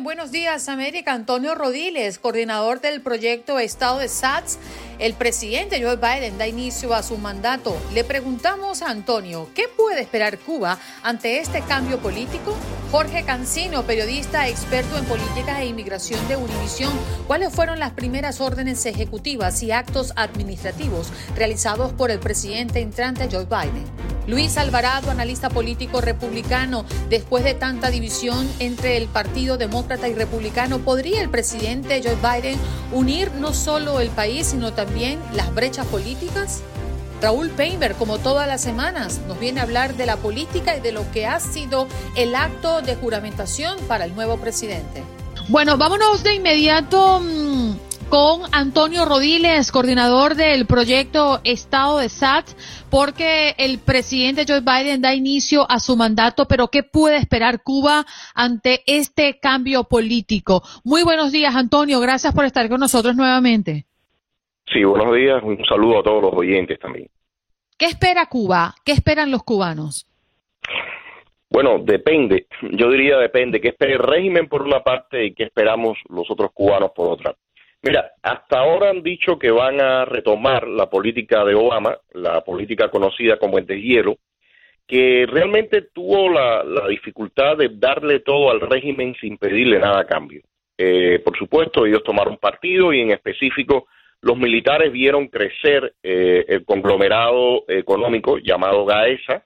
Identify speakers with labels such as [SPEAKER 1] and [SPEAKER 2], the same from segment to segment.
[SPEAKER 1] Buenos Días América, Antonio Rodiles, coordinador del proyecto Estado de SATS, el presidente Joe Biden da inicio a su mandato. Le preguntamos a Antonio, ¿qué puede esperar Cuba ante este cambio político? Jorge Cancino, periodista experto en políticas e inmigración de Univisión, ¿cuáles fueron las primeras órdenes ejecutivas y actos administrativos realizados por el presidente entrante Joe Biden? Luis Alvarado, analista político republicano, después de tanta división entre el Partido Demócrata y Republicano, ¿podría el presidente Joe Biden unir no solo el país, sino también las brechas políticas? Raúl Painter, como todas las semanas, nos viene a hablar de la política y de lo que ha sido el acto de juramentación para el nuevo presidente. Bueno, vámonos de inmediato mm, con Antonio Rodiles, coordinador del proyecto Estado de SAT, porque el presidente Joe Biden da inicio a su mandato, pero ¿qué puede esperar Cuba ante este cambio político? Muy buenos días, Antonio. Gracias por estar con nosotros nuevamente.
[SPEAKER 2] Sí, buenos días. Un saludo a todos los oyentes también.
[SPEAKER 1] ¿Qué espera Cuba? ¿Qué esperan los cubanos?
[SPEAKER 2] Bueno, depende. Yo diría depende. ¿Qué espera el régimen por una parte y qué esperamos los otros cubanos por otra? Mira, hasta ahora han dicho que van a retomar la política de Obama, la política conocida como el deshielo, que realmente tuvo la, dificultad de darle todo al régimen sin pedirle nada a cambio. Eh, por supuesto, ellos tomaron partido y en específico los militares vieron crecer eh, el conglomerado económico llamado GAESA,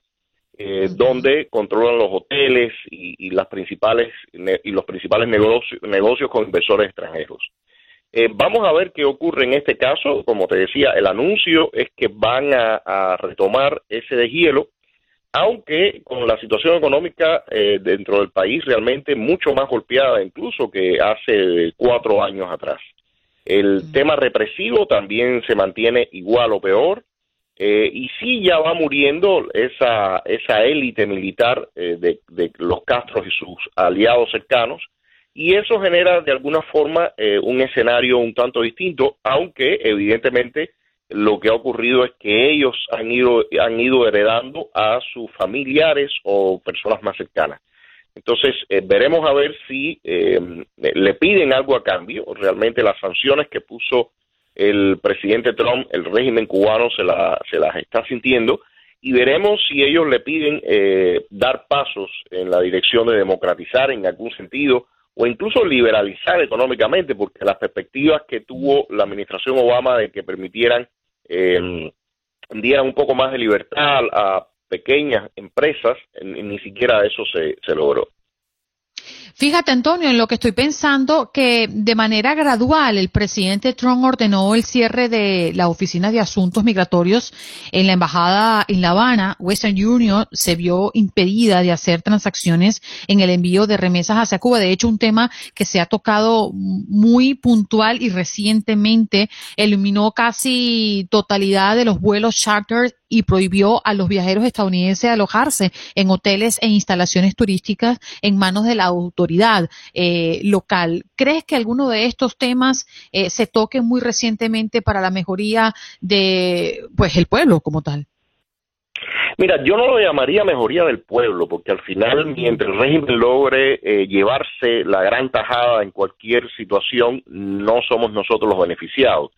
[SPEAKER 2] eh, donde controlan los hoteles y, las principales y los principales negocios con inversores extranjeros. Eh, vamos a ver qué ocurre en este caso. Como te decía, el anuncio es que van a, retomar ese deshielo, aunque con la situación económica eh, dentro del país realmente mucho más golpeada incluso que hace cuatro años atrás. El tema represivo también se mantiene igual o peor. Eh, y sí ya va muriendo esa, esa élite militar de, de los Castros y sus aliados cercanos, y eso genera de alguna forma eh, un escenario un tanto distinto, aunque evidentemente lo que ha ocurrido es que ellos han ido, han ido heredando a sus familiares o personas más cercanas. Entonces, eh, veremos a ver si eh, le piden algo a cambio. Realmente las sanciones que puso el presidente Trump, el régimen cubano se, se las está sintiendo y veremos si ellos le piden dar pasos en la dirección de democratizar en algún sentido o incluso liberalizar económicamente, porque las perspectivas que tuvo la administración Obama de que permitieran, eh, dieran un poco más de libertad a pequeñas empresas, ni siquiera eso se, se logró.
[SPEAKER 1] Fíjate, Antonio, en lo que estoy pensando, que de manera gradual el presidente Trump ordenó el cierre de la Oficina de Asuntos Migratorios en la Embajada en La Habana. Western Union se vio impedida de hacer transacciones en el envío de remesas hacia Cuba. De hecho, un tema que se ha tocado muy puntual y recientemente eliminó casi totalidad de los vuelos charter y prohibió a los viajeros estadounidenses alojarse en hoteles e instalaciones turísticas en manos de la autoridad eh, local. ¿Crees que alguno de estos temas eh, se toque muy recientemente para la mejoría de pues el pueblo como tal?
[SPEAKER 2] Mira, yo no lo llamaría mejoría del pueblo, porque al final, mientras el régimen logre eh, llevarse la gran tajada en cualquier situación, no somos nosotros los beneficiados.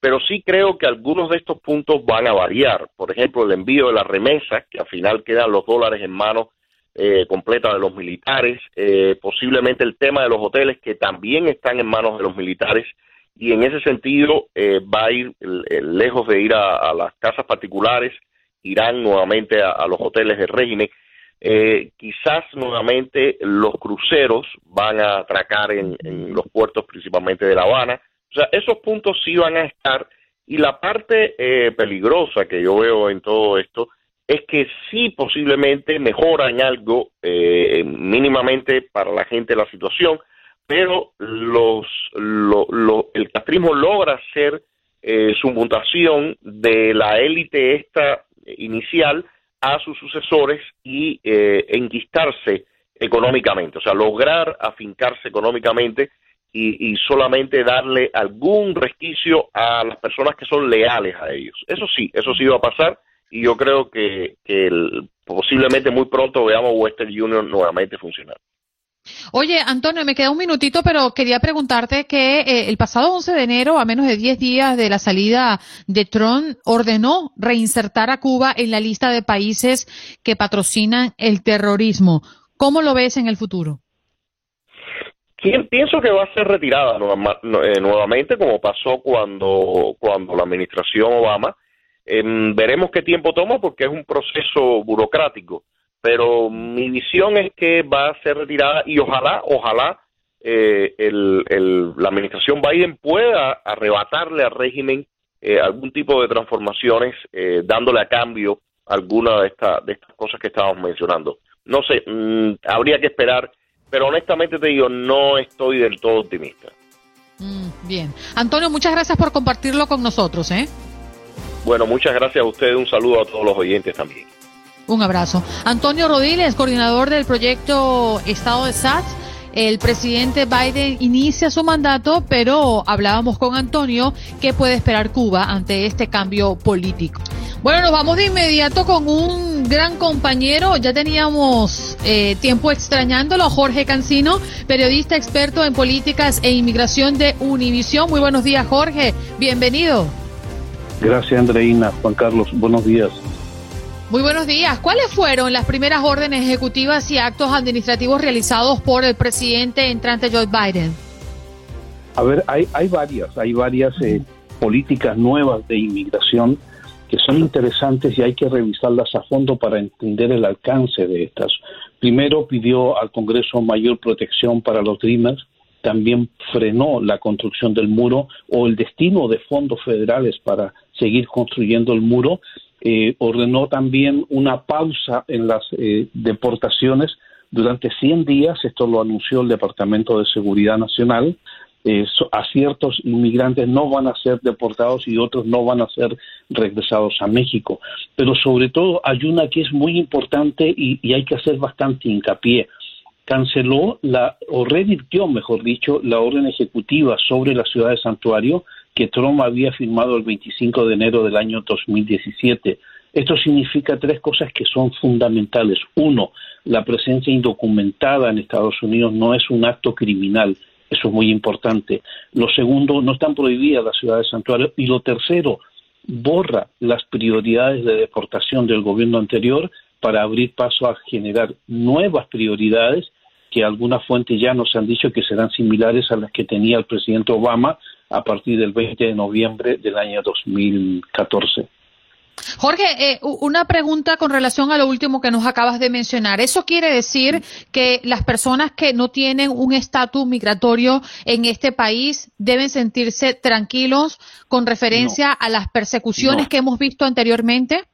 [SPEAKER 2] Pero sí creo que algunos de estos puntos van a variar. Por ejemplo, el envío de las remesas, que al final quedan los dólares en manos eh, completa de los militares, eh, posiblemente el tema de los hoteles, que también están en manos de los militares, y en ese sentido va a ir lejos de ir a las casas particulares irán nuevamente a, los hoteles del régimen. Eh, quizás nuevamente los cruceros van a atracar en, los puertos principalmente de La Habana. O sea, esos puntos sí van a estar. Y la parte eh, peligrosa que yo veo en todo esto es que sí posiblemente mejora en algo eh, mínimamente para la gente la situación, pero los, el castrismo logra hacer su mutación de la élite esta inicial a sus sucesores y eh, enquistarse económicamente, o sea, lograr afincarse económicamente y, solamente darle algún resquicio a las personas que son leales a ellos. Eso sí, eso sí va a pasar y yo creo que, posiblemente muy pronto veamos Western Union nuevamente funcionar.
[SPEAKER 1] Oye, Antonio, me queda un minutito, pero quería preguntarte que eh, el pasado 11 de enero, a menos de 10 días de la salida de Trump, ordenó reinsertar a Cuba en la lista de países que patrocinan el terrorismo. ¿Cómo lo ves en el futuro?
[SPEAKER 2] Pienso que va a ser retirada eh, nuevamente, como pasó cuando, cuando la administración Obama. Em, veremos qué tiempo toma porque es un proceso burocrático pero mi visión es que va a ser retirada y ojalá, ojalá eh, la administración Biden pueda arrebatarle al régimen eh, algún tipo de transformaciones, eh, dándole a cambio alguna de, de estas cosas que estábamos mencionando. No sé, mm, habría que esperar, pero honestamente te digo, no estoy del todo optimista.
[SPEAKER 1] Mm, bien. Antonio, muchas gracias por compartirlo con nosotros. ¿eh?
[SPEAKER 2] Bueno, muchas gracias a ustedes, un saludo a todos los oyentes también.
[SPEAKER 1] Un abrazo. Antonio Rodiles, coordinador del proyecto Estado de SATS. El presidente Biden inicia su mandato, pero hablábamos con Antonio qué puede esperar Cuba ante este cambio político. Bueno, nos vamos de inmediato con un gran compañero. Ya teníamos eh, tiempo extrañándolo, Jorge Cancino, periodista experto en políticas e inmigración de Univisión. Muy buenos días, Jorge. Bienvenido.
[SPEAKER 3] Gracias, Andreina. Juan Carlos, buenos días.
[SPEAKER 1] Muy buenos días. ¿Cuáles fueron las primeras órdenes ejecutivas y actos administrativos realizados por el presidente entrante Joe Biden?
[SPEAKER 3] A ver, hay, hay varias, hay varias eh, políticas nuevas de inmigración que son interesantes y hay que revisarlas a fondo para entender el alcance de estas. Primero pidió al Congreso mayor protección para los Dreamers, también frenó la construcción del muro o el destino de fondos federales para seguir construyendo el muro eh, ordenó también una pausa en las eh, deportaciones durante 100 días, esto lo anunció el Departamento de Seguridad Nacional, eh, a ciertos inmigrantes no van a ser deportados y otros no van a ser regresados a México. Pero sobre todo hay una que es muy importante y, hay que hacer bastante hincapié. Canceló la, o revirtió, mejor dicho, la orden ejecutiva sobre la ciudad de Santuario que Trump había firmado el 25 de enero del año 2017. Esto significa tres cosas que son fundamentales. Uno, la presencia indocumentada en Estados Unidos no es un acto criminal. Eso es muy importante. Lo segundo, no están prohibidas las ciudades santuario. Y lo tercero, borra las prioridades de deportación del gobierno anterior para abrir paso a generar nuevas prioridades que algunas fuentes ya nos han dicho que serán similares a las que tenía el presidente Obama a partir del 20 de noviembre del año 2014.
[SPEAKER 1] Jorge, eh, una pregunta con relación a lo último que nos acabas de mencionar. ¿Eso quiere decir que las personas que no tienen un estatus migratorio en este país deben sentirse tranquilos con referencia a las persecuciones que hemos visto anteriormente?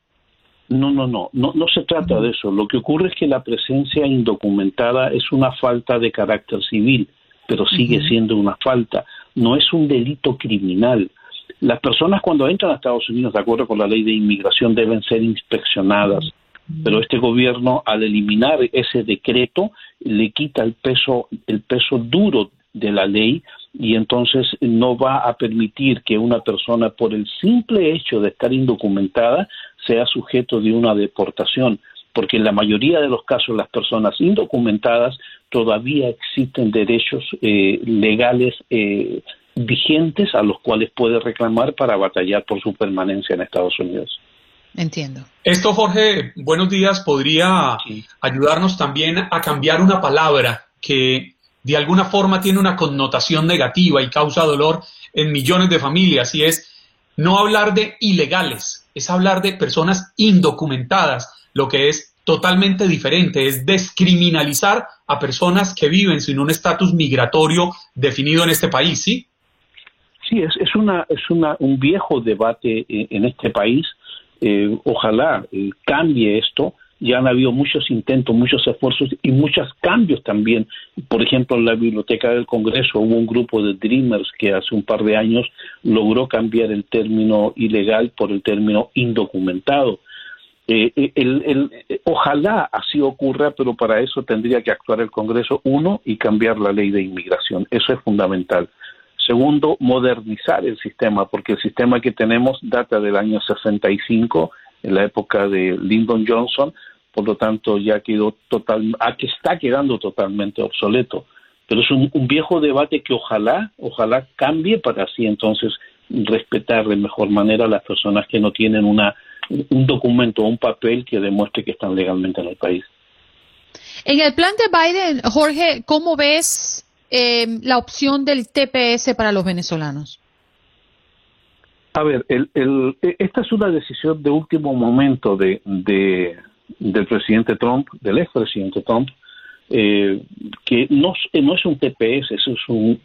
[SPEAKER 3] No, no, no, no, no se trata de eso. Lo que ocurre es que la presencia indocumentada es una falta de carácter civil, pero sigue siendo una falta. No es un delito criminal. Las personas cuando entran a Estados Unidos, de acuerdo con la ley de inmigración, deben ser inspeccionadas, pero este gobierno, al eliminar ese decreto, le quita el peso, el peso duro de la ley y entonces no va a permitir que una persona, por el simple hecho de estar indocumentada, sea sujeto de una deportación porque en la mayoría de los casos las personas indocumentadas todavía existen derechos eh, legales eh, vigentes a los cuales puede reclamar para batallar por su permanencia en Estados Unidos.
[SPEAKER 1] Entiendo.
[SPEAKER 4] Esto, Jorge, buenos días, podría ayudarnos también a cambiar una palabra que de alguna forma tiene una connotación negativa y causa dolor en millones de familias, y es no hablar de ilegales, es hablar de personas indocumentadas, lo que es totalmente diferente, es descriminalizar a personas que viven sin un estatus migratorio definido en este país, ¿sí?
[SPEAKER 3] Sí, es, es, una, es una, un viejo debate en, este país. Eh, ojalá eh, cambie esto. Ya han habido muchos intentos, muchos esfuerzos y muchos cambios también. Por ejemplo, en la Biblioteca del Congreso hubo un grupo de Dreamers que hace un par de años logró cambiar el término ilegal por el término indocumentado. Eh, eh, eh, ojalá así ocurra, pero para eso tendría que actuar el Congreso, uno, y cambiar la ley de inmigración. Eso es fundamental. Segundo, modernizar el sistema, porque el sistema que tenemos data del año 65, en la época de Lyndon Johnson, por lo tanto ya quedó total, que está quedando totalmente obsoleto. Pero es un, un viejo debate que ojalá, ojalá cambie para así entonces respetar de mejor manera a las personas que no tienen una un documento o un papel que demuestre que están legalmente en el país.
[SPEAKER 1] En el plan de Biden, Jorge, ¿cómo ves eh, la opción del TPS para los venezolanos?
[SPEAKER 3] A ver, el, el, esta es una decisión de último momento de, de, del presidente Trump, del expresidente Trump, eh, que no, no, es un TPS, es un,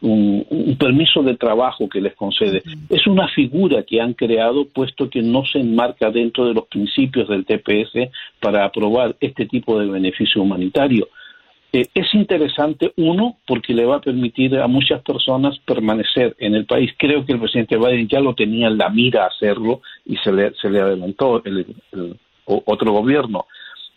[SPEAKER 3] un, permiso de trabajo que les concede. Es una figura que han creado puesto que no se enmarca dentro de los principios del TPS para aprobar este tipo de beneficio humanitario. Eh, es interesante, uno, porque le va a permitir a muchas personas permanecer en el país. Creo que el presidente Biden ya lo tenía en la mira hacerlo y se le, se le adelantó el, el otro gobierno.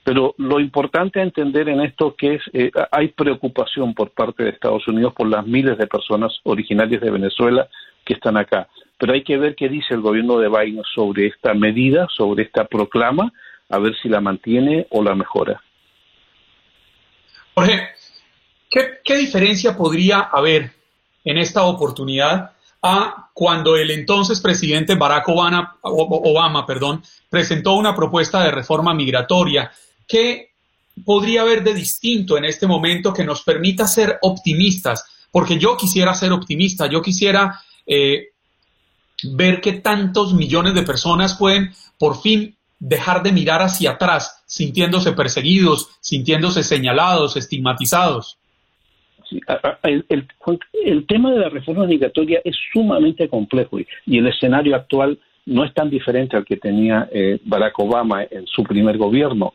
[SPEAKER 3] Pero lo importante a entender en esto que es eh, hay preocupación por parte de Estados Unidos por las miles de personas originarias de Venezuela que están acá. Pero hay que ver qué dice el gobierno de Biden sobre esta medida, sobre esta proclama, a ver si la mantiene o la mejora.
[SPEAKER 4] Jorge, ¿qué, diferencia podría haber en esta oportunidad a cuando el entonces presidente Barack Obama, Obama perdón, presentó una propuesta de reforma migratoria ¿qué podría haber de distinto en este momento que nos permita ser optimistas? Porque yo quisiera ser optimista, yo quisiera eh, ver que tantos millones de personas pueden por fin dejar de mirar hacia atrás, sintiéndose perseguidos, sintiéndose señalados, estigmatizados.
[SPEAKER 3] el, tema de la reforma migratoria es sumamente complejo y, el escenario actual no es tan diferente al que tenía eh, Barack Obama en su primer gobierno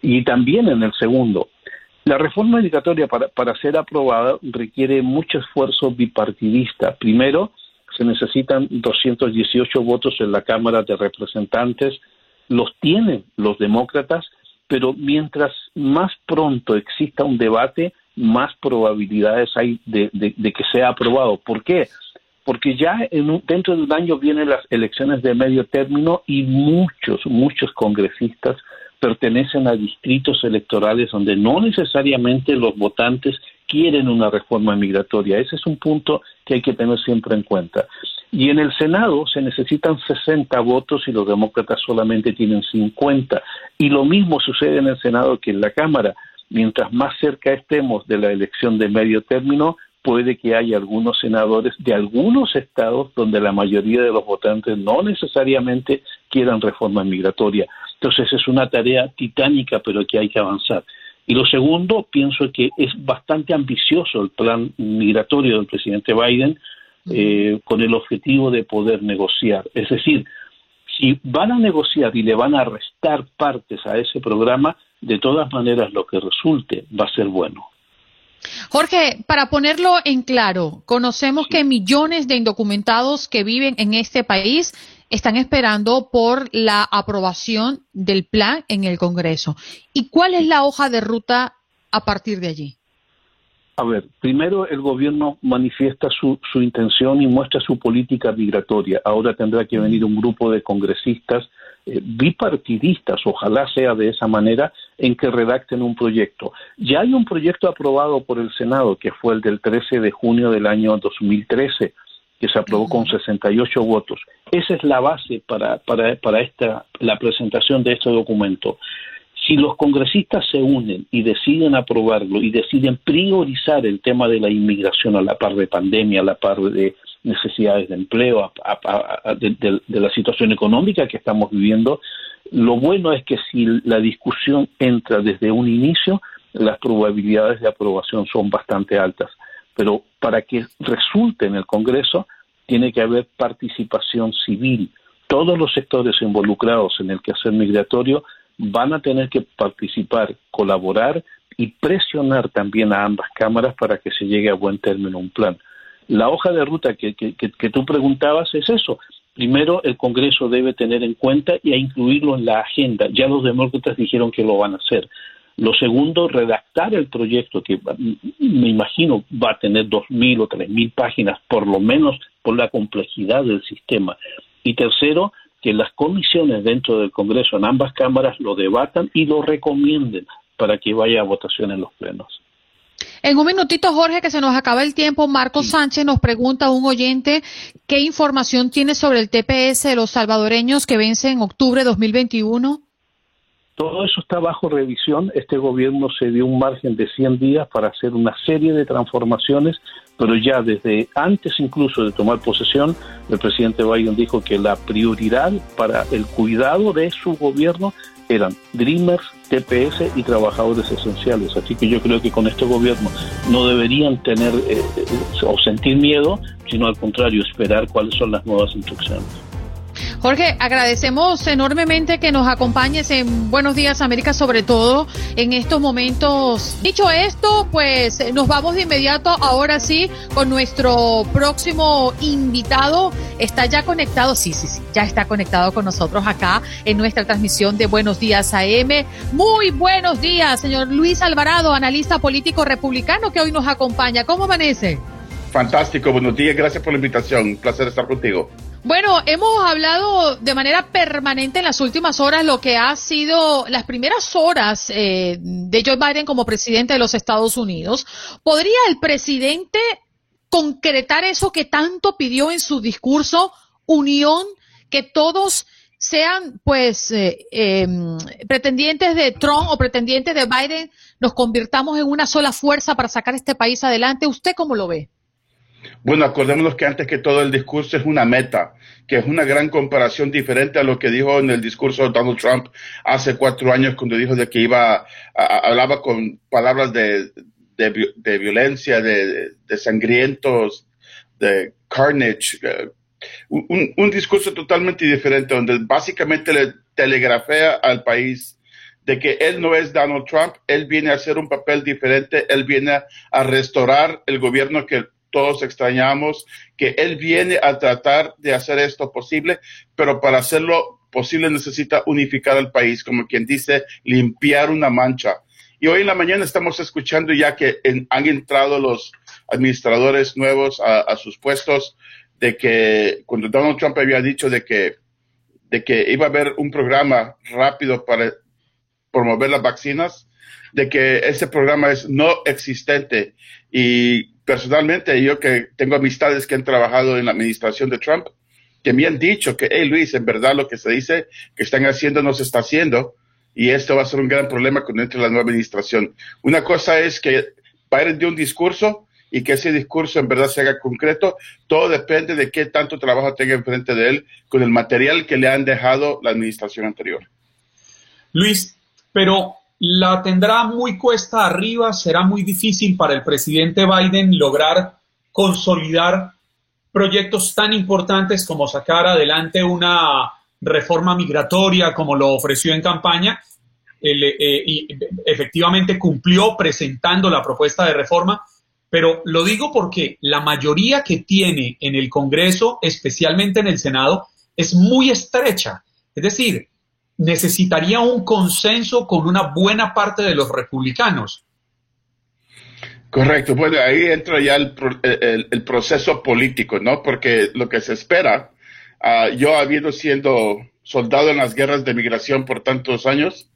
[SPEAKER 3] y también en el segundo. La reforma migratoria para, para ser aprobada requiere mucho esfuerzo bipartidista. Primero, se necesitan 218 votos en la Cámara de Representantes, los tienen los demócratas, pero mientras más pronto exista un debate, más probabilidades hay de, que sea aprobado. ¿Por qué? Porque ya en dentro de un año vienen las elecciones de medio término y muchos, muchos congresistas pertenecen a distritos electorales donde no necesariamente los votantes quieren una reforma migratoria. Ese es un punto que hay que tener siempre en cuenta. Y en el Senado se necesitan 60 votos y los demócratas solamente tienen 50. Y lo mismo sucede en el Senado que en la Cámara. Mientras más cerca estemos de la elección de medio término, puede que haya algunos senadores de algunos estados donde la mayoría de los votantes no necesariamente quieran reforma migratoria. Entonces es una tarea titánica, pero que hay que avanzar. Y lo segundo, pienso que es bastante ambicioso el plan migratorio del presidente Biden eh, con el objetivo de poder negociar. Es decir, si van a negociar y le van a restar partes a ese programa, de todas maneras lo que resulte va a ser bueno.
[SPEAKER 1] Jorge, para ponerlo en claro, conocemos que millones de indocumentados que viven en este país están esperando por la aprobación del plan en el Congreso. ¿Y cuál es la hoja de ruta a partir de allí?
[SPEAKER 3] A ver, primero el gobierno manifiesta su, su intención y muestra su política migratoria. Ahora tendrá que venir un grupo de congresistas eh, bipartidistas, ojalá sea de esa manera, en que redacten un proyecto. Ya hay un proyecto aprobado por el Senado, que fue el del 13 de junio del año 2013, que se aprobó con 68 votos. Esa es la base para, para, para esta, la presentación de este documento. Si los congresistas se unen y deciden aprobarlo y deciden priorizar el tema de la inmigración a la par de pandemia, a la par de necesidades de empleo, de, la situación económica que estamos viviendo, lo bueno es que si la discusión entra desde un inicio, las probabilidades de aprobación son bastante altas. Pero para que resulte en el Congreso, tiene que haber participación civil. Todos los sectores involucrados en el quehacer migratorio van a tener que participar, colaborar y presionar también a ambas cámaras para que se llegue a buen término un plan. La hoja de ruta que, tú preguntabas es eso. Primero, el Congreso debe tener en cuenta y incluirlo en la agenda. Ya los demócratas dijeron que lo van a hacer. Lo segundo, redactar el proyecto, que me imagino va a tener dos mil o tres mil páginas, por lo menos por la complejidad del sistema. Y tercero, que las comisiones dentro del Congreso en ambas cámaras lo debatan y lo recomienden para que vaya a votación en los plenos.
[SPEAKER 1] En un minutito, Jorge, que se nos acaba el tiempo, Marco Sánchez nos pregunta a un oyente qué información tiene sobre el TPS de los salvadoreños que vence en octubre de 2021.
[SPEAKER 3] Todo eso está bajo revisión. Este gobierno se dio un margen de 100 días para hacer una serie de transformaciones, pero ya desde antes incluso de tomar posesión, el presidente Biden dijo que la prioridad para el cuidado de su gobierno eran Dreamers, TPS y trabajadores esenciales. Así que yo creo que con este gobierno no deberían tener eh, eh, o sentir miedo, sino al contrario, esperar cuáles son las nuevas instrucciones.
[SPEAKER 1] Jorge, agradecemos enormemente que nos acompañes en Buenos Días América, sobre todo en estos momentos. Dicho esto, pues nos vamos de inmediato ahora sí con nuestro próximo invitado. Está ya conectado, sí, sí, sí, ya está conectado con nosotros acá en nuestra transmisión de Buenos Días AM. Muy buenos días, señor Luis Alvarado, analista político republicano que hoy nos acompaña. ¿Cómo amanece?
[SPEAKER 5] Fantástico, buenos días, gracias por la invitación. Un placer estar contigo.
[SPEAKER 1] Bueno, hemos hablado de manera permanente en las últimas horas lo que ha sido las primeras horas eh, de Joe Biden como presidente de los Estados Unidos. ¿Podría el presidente concretar eso que tanto pidió en su discurso, unión, que todos sean pues eh, em, pretendientes de Trump o pretendientes de Biden, nos convirtamos en una sola fuerza para sacar este país adelante? ¿Usted cómo lo ve?
[SPEAKER 5] Bueno, acordémonos que antes que todo el discurso es una meta, que es una gran comparación diferente a lo que dijo en el discurso de Donald Trump hace cuatro años cuando dijo de que iba, hablaba con palabras de, de, violencia, de, sangrientos, de carnage, eh, un, un, discurso totalmente diferente donde básicamente le telegrafea al país de que él no es Donald Trump, él viene a hacer un papel diferente, él viene a restaurar el gobierno que todos extrañamos, que Él viene a tratar de hacer esto posible, pero para hacerlo posible necesita unificar al país, como quien dice, limpiar una mancha. Y hoy en la mañana estamos escuchando ya que han entrado los administradores nuevos a, sus puestos, de que cuando Donald Trump había dicho de que, de que iba a haber un programa rápido para promover las vacunas, de que ese programa es no existente y personalmente, yo que tengo amistades que han trabajado en la administración de Trump, que me han dicho que, hey Luis, en verdad lo que se dice que están haciendo no se está haciendo y esto va a ser un gran problema cuando entre la nueva administración. Una cosa es que Biden de un discurso y que ese discurso en verdad se haga concreto. Todo depende de qué tanto trabajo tenga enfrente de él con el material que le han dejado la administración anterior.
[SPEAKER 4] Luis, pero la tendrá muy cuesta arriba, será muy difícil para el presidente Biden lograr consolidar proyectos tan importantes como sacar adelante una reforma migratoria como lo ofreció en campaña. eh, y efectivamente cumplió presentando la propuesta de reforma, pero lo digo porque la mayoría que tiene en el Congreso, especialmente en el Senado, es muy estrecha. Es decir, necesitaría un consenso con una buena parte de los republicanos.
[SPEAKER 5] Correcto, bueno, ahí entra ya el, proceso político, ¿no? Porque lo que se espera, uh, yo habiendo siendo soldado en las guerras de migración por tantos años,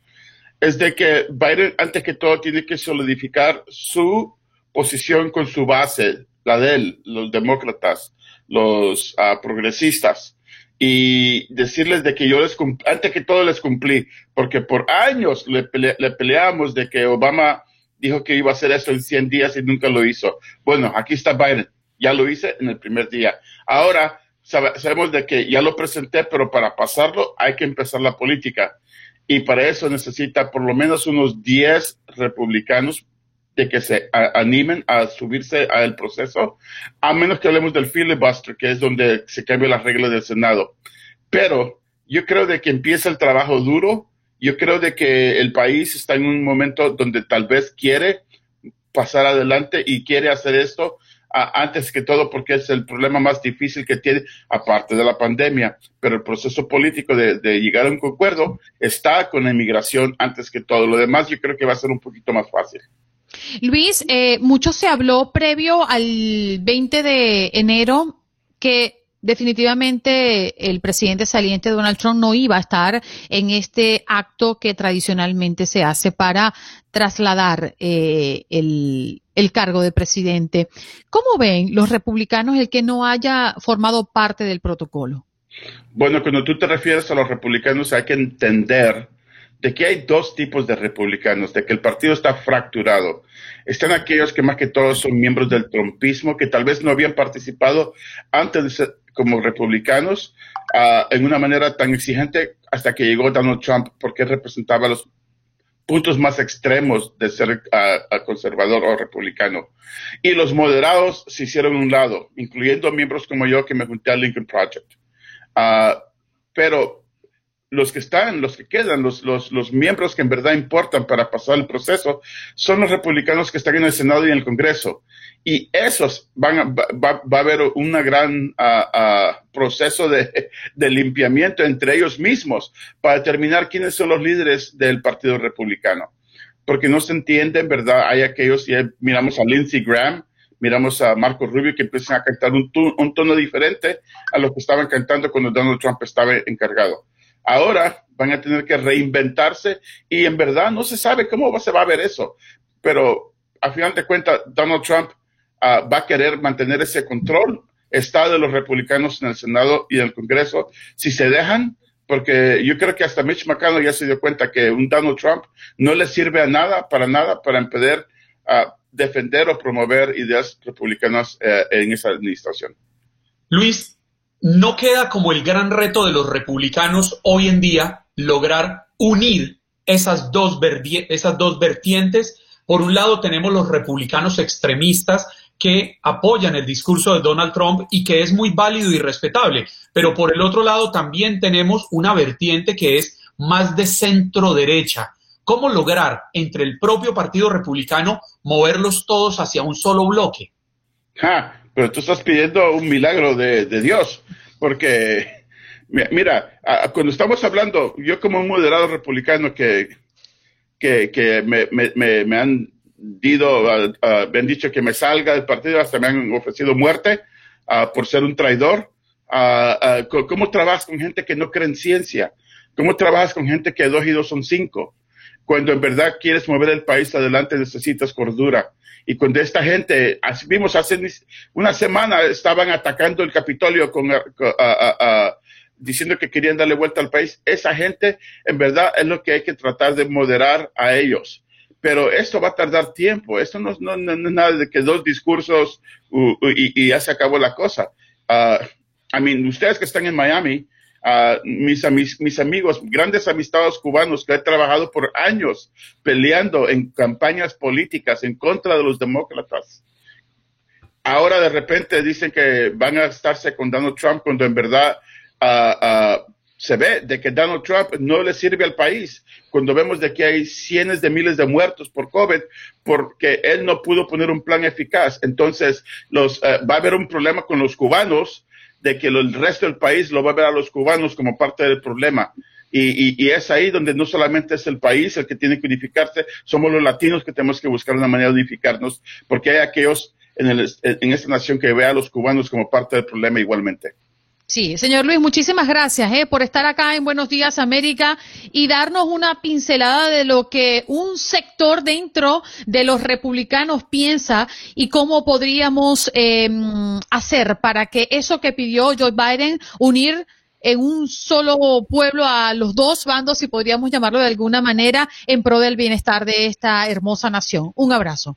[SPEAKER 5] es de que Biden, antes que todo, tiene que solidificar su posición con su base, la de él, los demócratas, los uh, progresistas y decirles de que yo les antes que todo les cumplí, porque por años le, peleamos de que Obama dijo que iba a hacer eso en 100 días y nunca lo hizo. Bueno, aquí está Biden, ya lo hice en el primer día. Ahora sabemos de que ya lo presenté, pero para pasarlo hay que empezar la política. Y para eso necesita por lo menos unos 10 republicanos de que se animen a subirse al proceso, a menos que hablemos del filibuster, que es donde se cambia las reglas del Senado. Pero yo creo de que empieza el trabajo duro, yo creo de que el país está en un momento donde tal vez quiere pasar adelante y quiere hacer esto antes que todo porque es el problema más difícil que tiene, aparte de la pandemia, pero el proceso político de, de llegar a un acuerdo está con la inmigración antes que todo. Lo demás yo creo que va a ser un poquito más fácil.
[SPEAKER 1] Luis, eh, mucho se habló previo al 20 de enero que definitivamente el presidente saliente Donald Trump no iba a estar en este acto que tradicionalmente se hace para trasladar eh, el, el, cargo de presidente. ¿Cómo ven los republicanos el que no haya formado parte del protocolo?
[SPEAKER 5] Bueno, cuando tú te refieres a los republicanos hay que entender de que hay dos tipos de republicanos, de que el partido está fracturado. Están aquellos que más que todos son miembros del trumpismo, que tal vez no habían participado antes de ser como republicanos uh, en una manera tan exigente hasta que llegó Donald Trump, porque representaba los puntos más extremos de ser uh, conservador o republicano. Y los moderados se hicieron un lado, incluyendo miembros como yo que me junté al Lincoln Project. Pero los que están, los que quedan, los, los, los, miembros que en verdad importan para pasar el proceso, son los republicanos que están en el Senado y en el Congreso. Y esos van a, va, va a haber un gran uh, proceso de, de, limpiamiento entre ellos mismos para determinar quiénes son los líderes del Partido Republicano. Porque no se entiende, en verdad, hay aquellos, y miramos a Lindsey Graham, miramos a Marco Rubio que empiezan a cantar un, un tono diferente a lo que estaban cantando cuando Donald Trump estaba encargado Ahora van a tener que reinventarse y en verdad no se sabe cómo se va a ver eso. Pero a final de cuentas, Donald Trump uh, va a querer mantener ese control. Está de los republicanos en el Senado y en el Congreso. Si se dejan, porque yo creo que hasta Mitch McConnell ya se dio cuenta que un Donald Trump no le sirve a nada, para nada, para poder uh, defender o promover ideas republicanas uh, en esa administración.
[SPEAKER 4] Luis, no queda como el gran reto de los republicanos hoy en día lograr unir esas dos, esas dos vertientes. Por un lado tenemos los republicanos extremistas que apoyan el discurso de Donald Trump y que es muy válido y respetable, pero por el otro lado también tenemos una vertiente que es más de centro derecha. ¿Cómo lograr entre el propio Partido Republicano moverlos todos hacia un solo bloque?
[SPEAKER 5] pero tú estás pidiendo un milagro de, Dios, porque, mira, cuando estamos hablando, yo como un moderado republicano que, que, me, han me han dicho que me salga del partido, hasta me han ofrecido muerte por ser un traidor. ¿Cómo trabajas con gente que no cree en ciencia? ¿Cómo trabajas con gente que dos y dos son cinco? Cuando en verdad quieres mover el país adelante necesitas cordura. Y cuando esta gente, vimos hace una semana, estaban atacando el Capitolio con, diciendo que querían darle vuelta al país, esa gente en verdad es lo que hay que tratar de moderar a ellos. Pero esto va a tardar tiempo. Esto no, no, no, es nada de que dos discursos y, ya se acabó la cosa. Uh, I mean, ustedes que están en Miami, mis, mis, amigos, grandes amistades cubanos que he trabajado por años peleando en campañas políticas en contra de los demócratas. Ahora de repente dicen que van a estarse con Donald Trump cuando en verdad uh, se ve de que Donald Trump no le sirve al país. Cuando vemos de que hay cientos de miles de muertos por COVID, porque él no pudo poner un plan eficaz. Entonces, los, eh, va a haber un problema con los cubanos, de que el resto del país lo va a ver a los cubanos como parte del problema. Y, es ahí donde no solamente es el país el que tiene que unificarse, somos los latinos que tenemos que buscar una manera de unificarnos, porque hay aquellos en, en esta nación que ve a los cubanos como parte del problema igualmente.
[SPEAKER 1] Sí, señor Luis, muchísimas gracias eh, por estar acá en Buenos Días América y darnos una pincelada de lo que un sector dentro de los republicanos piensa y cómo podríamos em, hacer para que eso que pidió Joe Biden, unir en un solo pueblo a los dos bandos, si podríamos llamarlo de alguna manera, en pro del bienestar de esta hermosa nación. Un abrazo.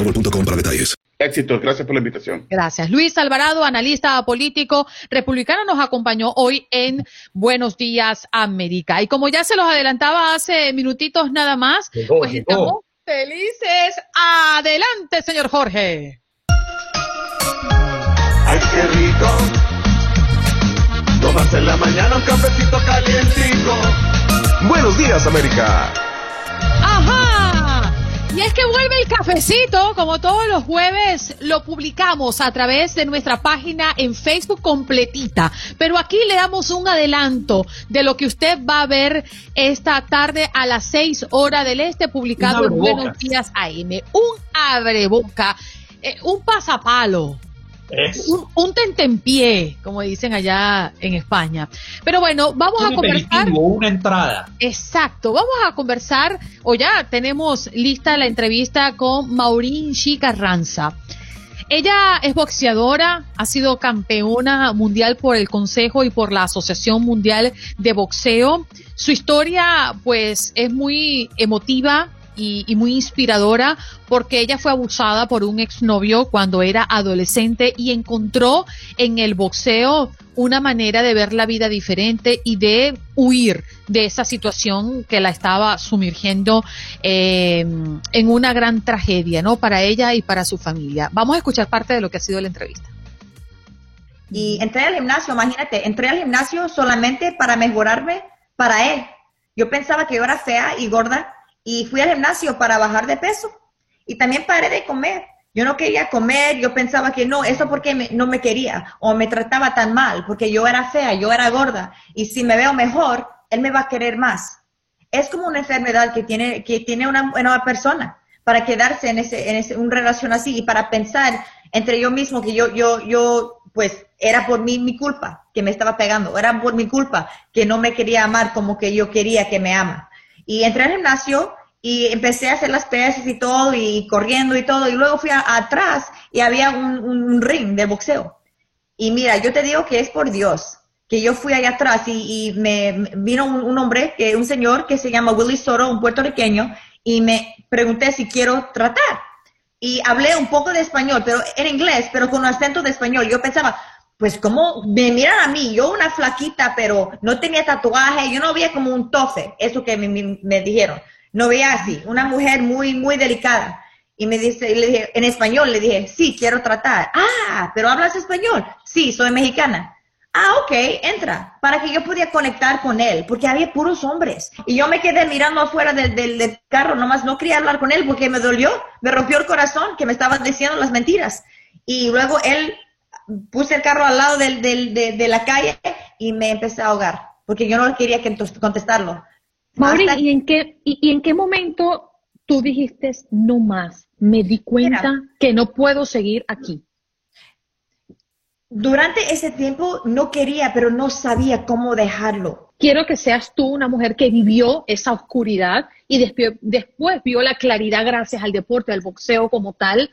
[SPEAKER 6] para detalles.
[SPEAKER 5] Éxitos, gracias por la invitación.
[SPEAKER 1] Gracias. Luis Alvarado, analista político republicano, nos acompañó hoy en Buenos Días América. Y como ya se los adelantaba hace minutitos nada más, pues estamos felices. Adelante, señor Jorge.
[SPEAKER 7] Ay, qué rico. Tomas en la mañana un cafecito calientico.
[SPEAKER 8] Buenos días, América.
[SPEAKER 1] Y es que vuelve el cafecito, como todos los jueves, lo publicamos a través de nuestra página en Facebook completita. Pero aquí le damos un adelanto de lo que usted va a ver esta tarde a las 6 horas del este, publicado en Buenos Días AM. Un abreboca, eh, un pasapalo un, un tentempié, como dicen allá en España. Pero bueno, vamos a conversar.
[SPEAKER 4] Una entrada.
[SPEAKER 1] Exacto, vamos a conversar, o ya tenemos lista la entrevista con Maureen Carranza. Ella es boxeadora, ha sido campeona mundial por el Consejo y por la Asociación Mundial de Boxeo. Su historia, pues, es muy emotiva, y, muy inspiradora porque ella fue abusada por un exnovio cuando era adolescente y encontró en el boxeo una manera de ver la vida diferente y de huir de esa situación que la estaba sumergiendo eh, en una gran tragedia, ¿no? Para ella y para su familia. Vamos a escuchar parte de lo que ha sido la entrevista.
[SPEAKER 9] Y entré al gimnasio, imagínate, entré al gimnasio solamente para mejorarme para él. Yo pensaba que yo era y gorda y fui al gimnasio para bajar de peso y también paré de comer. Yo no quería comer, yo pensaba que no, eso porque no me quería o me trataba tan mal, porque yo era fea, yo era gorda y si me veo mejor, él me va a querer más. Es como una enfermedad que tiene, que tiene una, una persona para quedarse en ese, en ese, un relación así y para pensar entre yo mismo que yo, yo, yo, pues era por mí mi culpa que me estaba pegando, era por mi culpa que no me quería amar como que yo quería que me ama. Y entré al gimnasio y empecé a hacer las pesas y todo, y corriendo y todo, y luego fui atrás y había un, ring de boxeo. Y mira, yo te digo que es por Dios, que yo fui allá atrás y, me vino un, hombre, que un señor que se llama Willy Soro, un puertorriqueño, y me pregunté si quiero tratar. Y hablé un poco de español, pero en inglés, pero con un acento de español. Yo pensaba, pues como me miran a mí, yo una flaquita, pero no tenía tatuaje, yo no veía como un tofe, eso que me, dijeron, no veía así, una mujer muy, muy delicada. Y me dice, le dije, en español, le dije, sí, quiero tratar. Ah, pero hablas español. Sí, soy mexicana. Ah, ok, entra, para que yo pudiera conectar con él, porque había puros hombres. Y yo me quedé mirando afuera del, del, del carro, nomás no quería hablar con él porque me dolió, me rompió el corazón que me estaban diciendo las mentiras. Y luego él puse el carro al lado del, de, la calle y me empecé a ahogar, porque yo no quería que contestarlo.
[SPEAKER 1] Mauri, ¿y, en qué, y, en qué momento tú dijiste no más? Me di cuenta que no puedo seguir aquí.
[SPEAKER 9] Durante ese tiempo no quería, pero no sabía cómo dejarlo.
[SPEAKER 1] Quiero que seas tú una mujer que vivió esa oscuridad y después, después vio la claridad gracias al deporte, al boxeo como tal.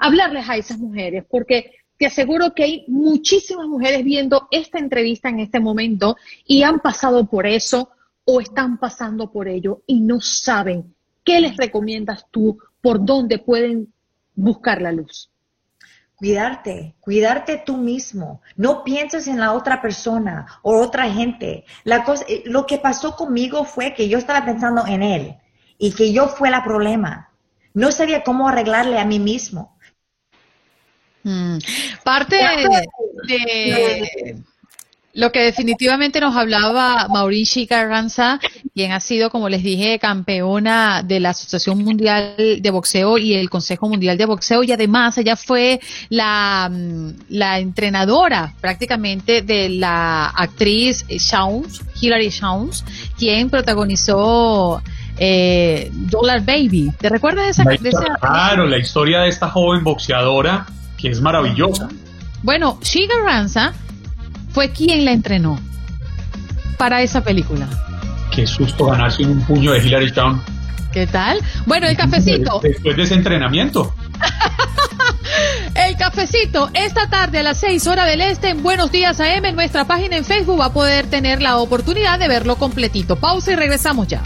[SPEAKER 1] Hablarles a esas mujeres, porque
[SPEAKER 10] te aseguro que hay muchísimas mujeres viendo esta entrevista en este momento y han pasado por eso o están pasando por ello y no saben qué les recomiendas tú, por dónde pueden buscar la luz.
[SPEAKER 9] Cuidarte, cuidarte tú mismo. No pienses en la otra persona o otra gente. La cosa, eh, lo que pasó conmigo fue que yo estaba pensando en él y que yo fue el problema. No sabía cómo arreglarle a mí mismo.
[SPEAKER 1] Mm. Parte de, lo que definitivamente nos hablaba Mauricio Carranza, quien ha sido, como les dije, campeona de la Asociación Mundial de Boxeo y el Consejo Mundial de Boxeo, y además ella fue la, mm, la entrenadora prácticamente de la actriz Shawns, Hilary Shawns, quien protagonizó eh, Dollar Baby. ¿Te recuerdas de esa, de esa?
[SPEAKER 4] Claro, la historia de esta joven boxeadora que es maravillosa.
[SPEAKER 1] Bueno, Shiga Ranza fue quien la entrenó para esa película.
[SPEAKER 4] Qué susto ganarse un puño de Hilary Town.
[SPEAKER 1] ¿Qué tal? Bueno, el cafecito.
[SPEAKER 4] Después de ese entrenamiento.
[SPEAKER 1] El cafecito, esta tarde a las 6 horas del este en Buenos Días AM en nuestra página en Facebook va a poder tener la oportunidad de verlo completito. Pausa y regresamos ya.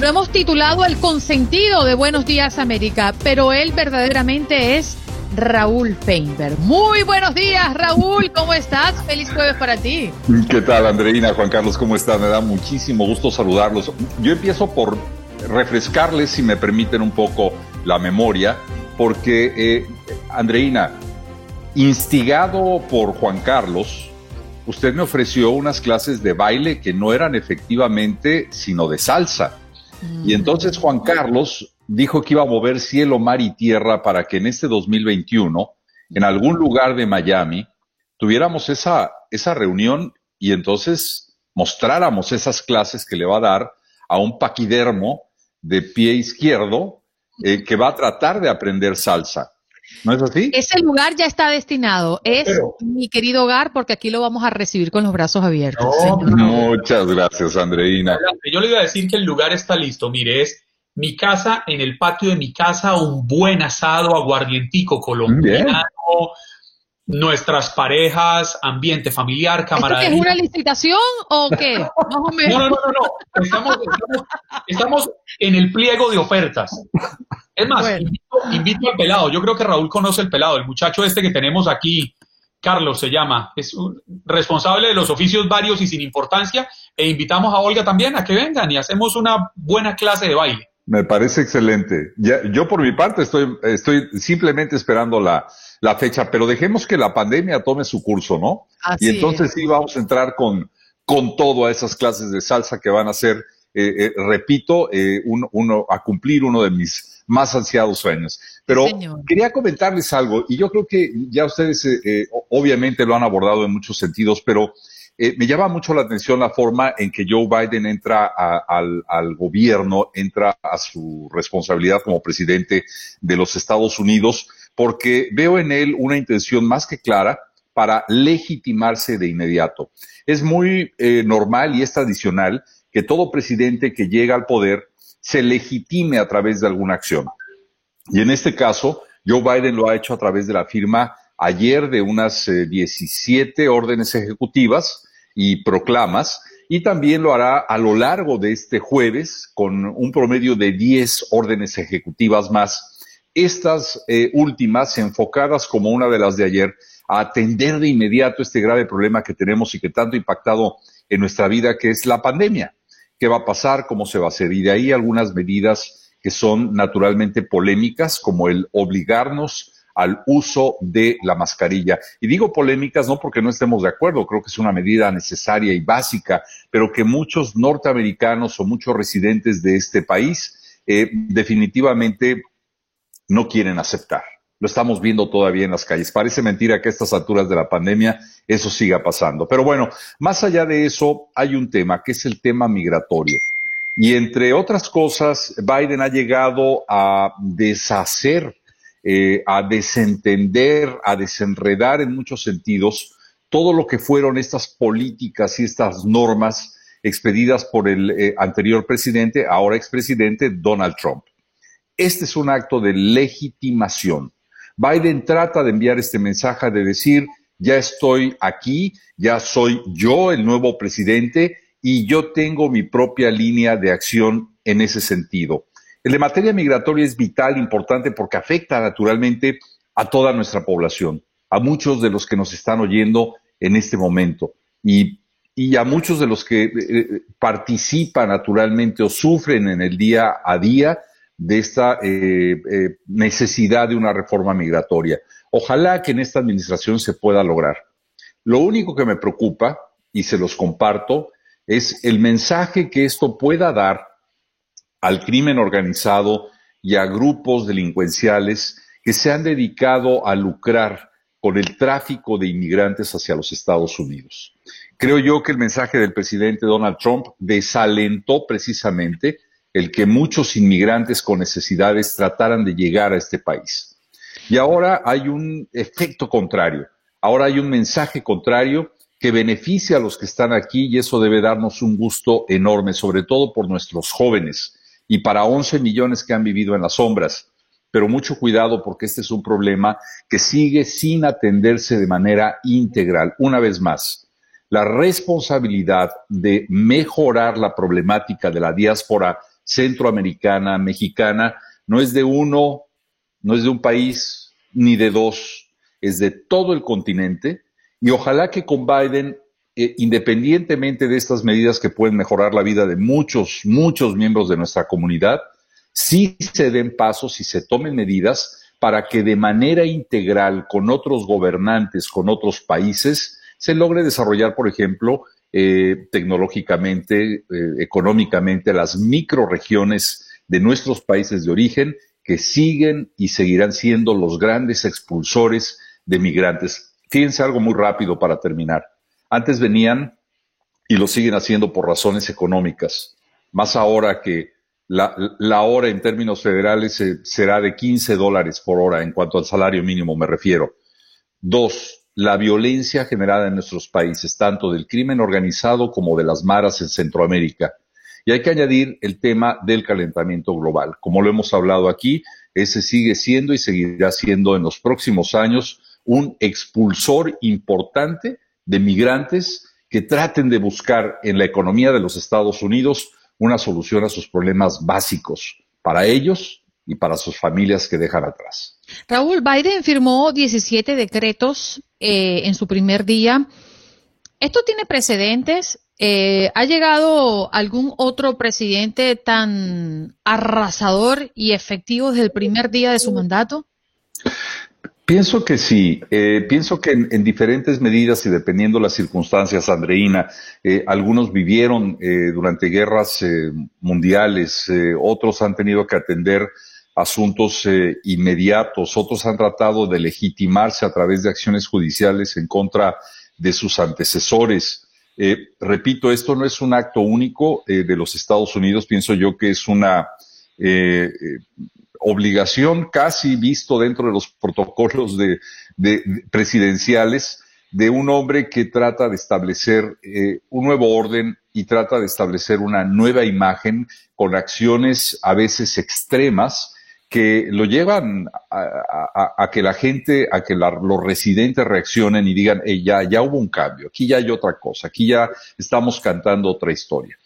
[SPEAKER 1] Lo hemos titulado El consentido de Buenos Días América, pero él verdaderamente es Raúl Feinberg. Muy buenos días, Raúl, ¿cómo estás? Feliz jueves para ti.
[SPEAKER 11] ¿Qué tal, Andreina? Juan Carlos, ¿cómo estás? Me da muchísimo gusto saludarlos. Yo empiezo por refrescarles, si me permiten un poco la memoria, porque, eh, Andreina, instigado por Juan Carlos, usted me ofreció unas clases de baile que no eran efectivamente sino de salsa. Y entonces Juan Carlos dijo que iba a mover cielo, mar y tierra para que en este 2021, en algún lugar de Miami, tuviéramos esa, esa reunión y entonces mostráramos esas clases que le va a dar a un paquidermo de pie izquierdo eh, que va a tratar de aprender salsa. ¿No es así?
[SPEAKER 1] Ese lugar ya está destinado. Es mi querido hogar porque aquí lo vamos a recibir con los brazos abiertos.
[SPEAKER 11] Muchas gracias, Andreina.
[SPEAKER 4] Yo le iba a decir que el lugar está listo. Mire, es mi casa, en el patio de mi casa, un buen asado aguardientico colombiano, nuestras parejas, ambiente familiar, camaradería.
[SPEAKER 1] ¿Es una licitación o qué?
[SPEAKER 4] No, no, no, no. Estamos, estamos, en el pliego de ofertas. Es más, invito, al pelado. Yo creo que Raúl conoce el pelado, el muchacho este que tenemos aquí. Carlos se llama, es un responsable de los oficios varios y sin importancia, e invitamos a Olga también a que vengan y hacemos una buena clase de baile.
[SPEAKER 11] Me parece excelente. Ya, yo por mi parte estoy, estoy simplemente esperando la, la fecha, pero dejemos que la pandemia tome su curso, ¿no? y entonces sí vamos a entrar con, con todo a esas clases de salsa que van a ser, eh, eh, repito, eh, uno, a cumplir uno de mis más ansiados sueños. Pero quería comentarles algo, y yo creo que ya ustedes obviamente lo han abordado en muchos sentidos, pero me llama mucho la atención la forma en que Joe Biden entra al, al, gobierno, entra a su responsabilidad como presidente de los Estados Unidos porque veo en él una intención más que clara para legitimarse de inmediato. Es muy eh, normal y es tradicional que todo presidente que llega al poder se legitime a través de alguna acción. Y en este caso, Joe Biden lo ha hecho a través de la firma ayer de unas 17 eh, órdenes ejecutivas y proclamas, y también lo hará a lo largo de este jueves con un promedio de 10 órdenes ejecutivas más estas eh, últimas enfocadas como una de las de ayer a atender de inmediato este grave problema que tenemos y que tanto ha impactado en nuestra vida, que es la pandemia. ¿Qué va a pasar? ¿Cómo se va a hacer? Y de ahí algunas medidas que son naturalmente polémicas, como el obligarnos al uso de la mascarilla. Y digo polémicas no porque no estemos de acuerdo, creo que es una medida necesaria y básica, pero que muchos norteamericanos o muchos residentes de este país eh, definitivamente no quieren aceptar. Lo estamos viendo todavía en las calles. Parece mentira que a estas alturas de la pandemia eso siga pasando. Pero bueno, más allá de eso, hay un tema, que es el tema migratorio. Y entre otras cosas, Biden ha llegado a deshacer, eh, a desentender, a desenredar en muchos sentidos todo lo que fueron estas políticas y estas normas expedidas por el eh, anterior presidente, ahora expresidente Donald Trump. Este es un acto de legitimación. Biden trata de enviar este mensaje de decir, ya estoy aquí, ya soy yo el nuevo presidente y yo tengo mi propia línea de acción en ese sentido. El de materia migratoria es vital, importante, porque afecta naturalmente a toda nuestra población, a muchos de los que nos están oyendo en este momento y, a muchos de los que eh, participan naturalmente o sufren en el día a día de esta eh, eh, necesidad de una reforma migratoria. Ojalá que en esta administración se pueda lograr. Lo único que me preocupa, y se los comparto, es el mensaje que esto pueda dar al crimen organizado y a grupos delincuenciales que se han dedicado a lucrar con el tráfico de inmigrantes hacia los Estados Unidos. Creo yo que el mensaje del presidente Donald Trump desalentó precisamente el que muchos inmigrantes con necesidades trataran de llegar a este país. Y ahora hay un efecto contrario, ahora hay un mensaje contrario que beneficia a los que están aquí y eso debe darnos un gusto enorme, sobre todo por nuestros jóvenes y para 11 millones que han vivido en las sombras pero mucho cuidado porque este es un problema que sigue sin atenderse de manera integral. Una vez más, la responsabilidad de mejorar la problemática de la diáspora centroamericana, mexicana, no es de uno, no es de un país, ni de dos, es de todo el continente. Y ojalá que con Biden, eh, independientemente de estas medidas que pueden mejorar la vida de muchos, muchos miembros de nuestra comunidad, sí se den pasos y se tomen medidas para que de manera integral con otros gobernantes, con otros países, se logre desarrollar, por ejemplo, eh, tecnológicamente, eh, económicamente, las microregiones de nuestros países de origen que siguen y seguirán siendo los grandes expulsores de migrantes. Fíjense algo muy rápido para terminar. Antes venían y lo siguen haciendo por razones económicas. Más ahora que la, hora en términos federales eh, será de 15 dólares por hora en cuanto al salario mínimo me refiero. Dos, la violencia generada en nuestros países, tanto del crimen organizado como de las maras en Centroamérica. Y hay que añadir el tema del calentamiento global. Como lo hemos hablado aquí, ese sigue siendo y seguirá siendo en los próximos años un expulsor importante de migrantes que traten de buscar en la economía de los Estados Unidos una solución a sus problemas básicos para ellos y para sus familias que dejan atrás.
[SPEAKER 1] Raúl, Biden firmó 17 decretos eh, en su primer día. ¿Esto tiene precedentes? Eh, ¿Ha llegado algún otro presidente tan arrasador y efectivo desde el primer día de su mandato?
[SPEAKER 11] Pienso que sí, eh, pienso que en, diferentes medidas y dependiendo las circunstancias, Andreina, eh, algunos vivieron eh, durante guerras mundiales, otros han tenido que atender asuntos inmediatos, otros han tratado de legitimarse a través de acciones judiciales en contra de sus antecesores. repito, esto no es un acto único de los Estados Unidos, pienso yo que es una obligación casi visto dentro de los protocolos de, presidenciales de un hombre que trata de establecer eh, un nuevo orden y trata de establecer una nueva imagen con acciones a veces extremas que lo llevan a, que la gente, a que los residentes reaccionen y digan, ya, ya hubo un cambio, aquí ya hay otra cosa, aquí ya estamos cantando otra historia.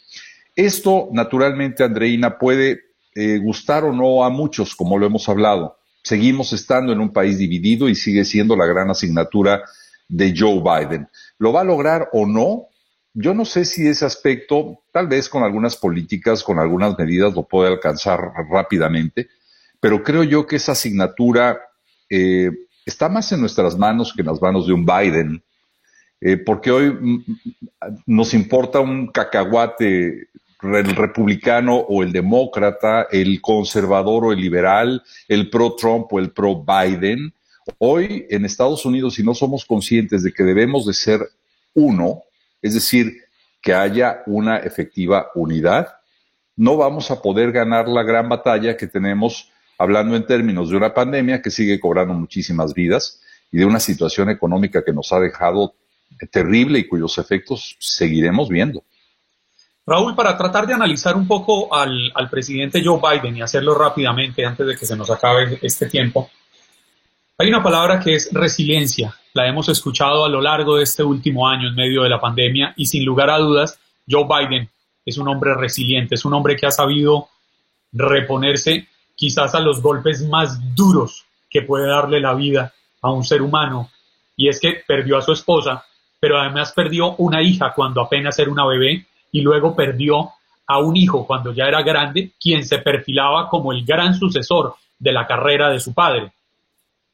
[SPEAKER 11] Esto, naturalmente, Andreina, puede eh, gustar o no a muchos, como lo hemos hablado. Seguimos estando en un país dividido y sigue siendo la gran asignatura de Joe Biden. ¿Lo va a lograr o no? Yo no sé si ese aspecto, tal vez con algunas políticas, con algunas medidas, lo puede alcanzar rápidamente, pero creo yo que esa asignatura eh, está más en nuestras manos que en las manos de un Biden, eh, porque hoy mm, mm, nos importa un cacahuate el republicano o el demócrata, el conservador o el liberal, el pro-Trump o el pro-Biden. Hoy en Estados Unidos, si no somos conscientes de que debemos de ser uno, es decir, que haya una efectiva unidad, no vamos a poder ganar la gran batalla que tenemos hablando en términos de una pandemia que sigue cobrando muchísimas vidas y de una situación económica que nos ha dejado terrible y cuyos efectos seguiremos viendo.
[SPEAKER 4] Raúl, para tratar de analizar un poco al, al, presidente Joe Biden y hacerlo rápidamente antes de que se nos acabe este tiempo, hay una palabra que es resiliencia. La hemos escuchado a lo largo de este último año en medio de la pandemia y sin lugar a dudas, Joe Biden es un hombre resiliente, es un hombre que ha sabido reponerse quizás a los golpes más duros que puede darle la vida a un ser humano. Y es que perdió a su esposa, pero además perdió una hija cuando apenas era una bebé y luego perdió a un hijo cuando ya era grande, quien se perfilaba como el gran sucesor de la carrera de su padre.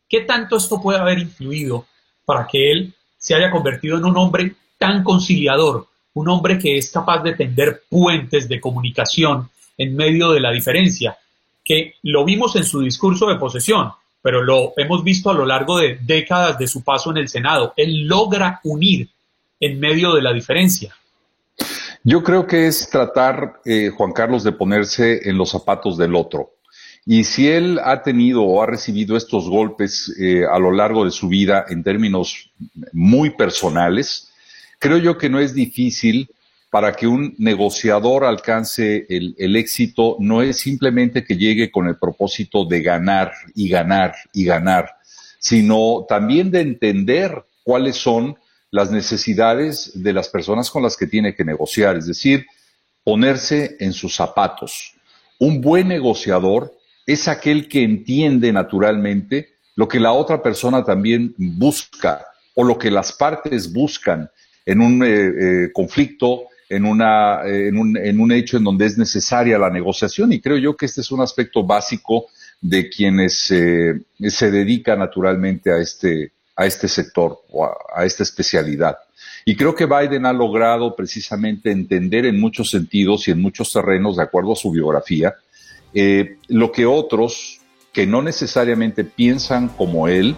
[SPEAKER 4] ¿Qué tanto esto puede haber influido para que él se haya convertido en un hombre tan conciliador, un hombre que es capaz de tender puentes de comunicación en medio de la diferencia, que lo vimos en su discurso de posesión, pero lo hemos visto a lo largo de décadas de su paso en el Senado. Él logra unir en medio de la diferencia.
[SPEAKER 11] Yo creo que es tratar, eh, Juan Carlos, de ponerse en los zapatos del otro. Y si él ha tenido o ha recibido estos golpes eh, a lo largo de su vida en términos muy personales, creo yo que no es difícil para que un negociador alcance el, éxito no es simplemente que llegue con el propósito de ganar y ganar y ganar, sino también de entender cuáles son las necesidades de las personas con las que tiene que negociar, es decir, ponerse en sus zapatos. Un buen negociador es aquel que entiende naturalmente lo que la otra persona también busca o lo que las partes buscan en un eh, eh, conflicto, en, una, eh, en, un, en un hecho en donde es necesaria la negociación. Y creo yo que este es un aspecto básico de quienes se dedican naturalmente a este, a este sector o a, esta especialidad. Y creo que Biden ha logrado precisamente entender en muchos sentidos y en muchos terrenos, de acuerdo a su biografía, eh, lo que otros que no necesariamente piensan como él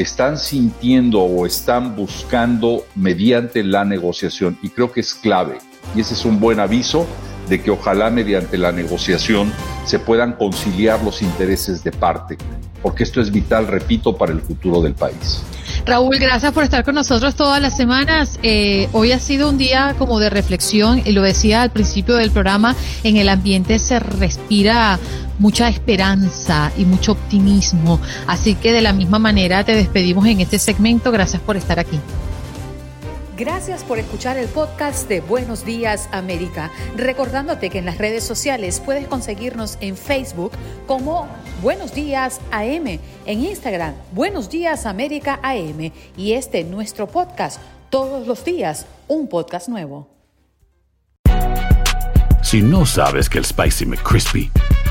[SPEAKER 11] están sintiendo o están buscando mediante la negociación. Y creo que es clave. Y ese es un buen aviso de que ojalá mediante la negociación se puedan conciliar los intereses de parte porque esto es vital, repito, para el futuro del país.
[SPEAKER 1] Raúl, gracias por estar con nosotros todas las semanas. Eh, hoy ha sido un día como de reflexión, y lo decía al principio del programa, en el ambiente se respira mucha esperanza y mucho optimismo. Así que de la misma manera te despedimos en este segmento. Gracias por estar aquí. Gracias por escuchar el podcast de Buenos Días América. Recordándote que en las redes sociales puedes conseguirnos en Facebook como Buenos Días AM, en Instagram Buenos Días América AM y este nuestro podcast todos los días, un podcast nuevo.
[SPEAKER 12] Si no sabes que el Spicy McCrispy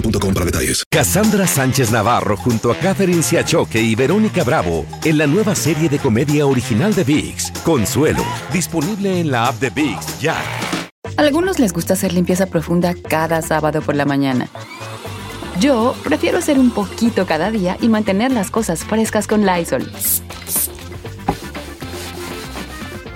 [SPEAKER 6] boostmobile para detalles.
[SPEAKER 13] Cassandra Sánchez Navarro junto a Catherine Siachoque y Verónica Bravo en la nueva serie de comedia original de VIX, Consuelo, disponible en la app de VIX ya.
[SPEAKER 14] algunos les gusta hacer limpieza profunda cada sábado por la mañana. Yo prefiero hacer un poquito cada día y mantener las cosas frescas con Lysol.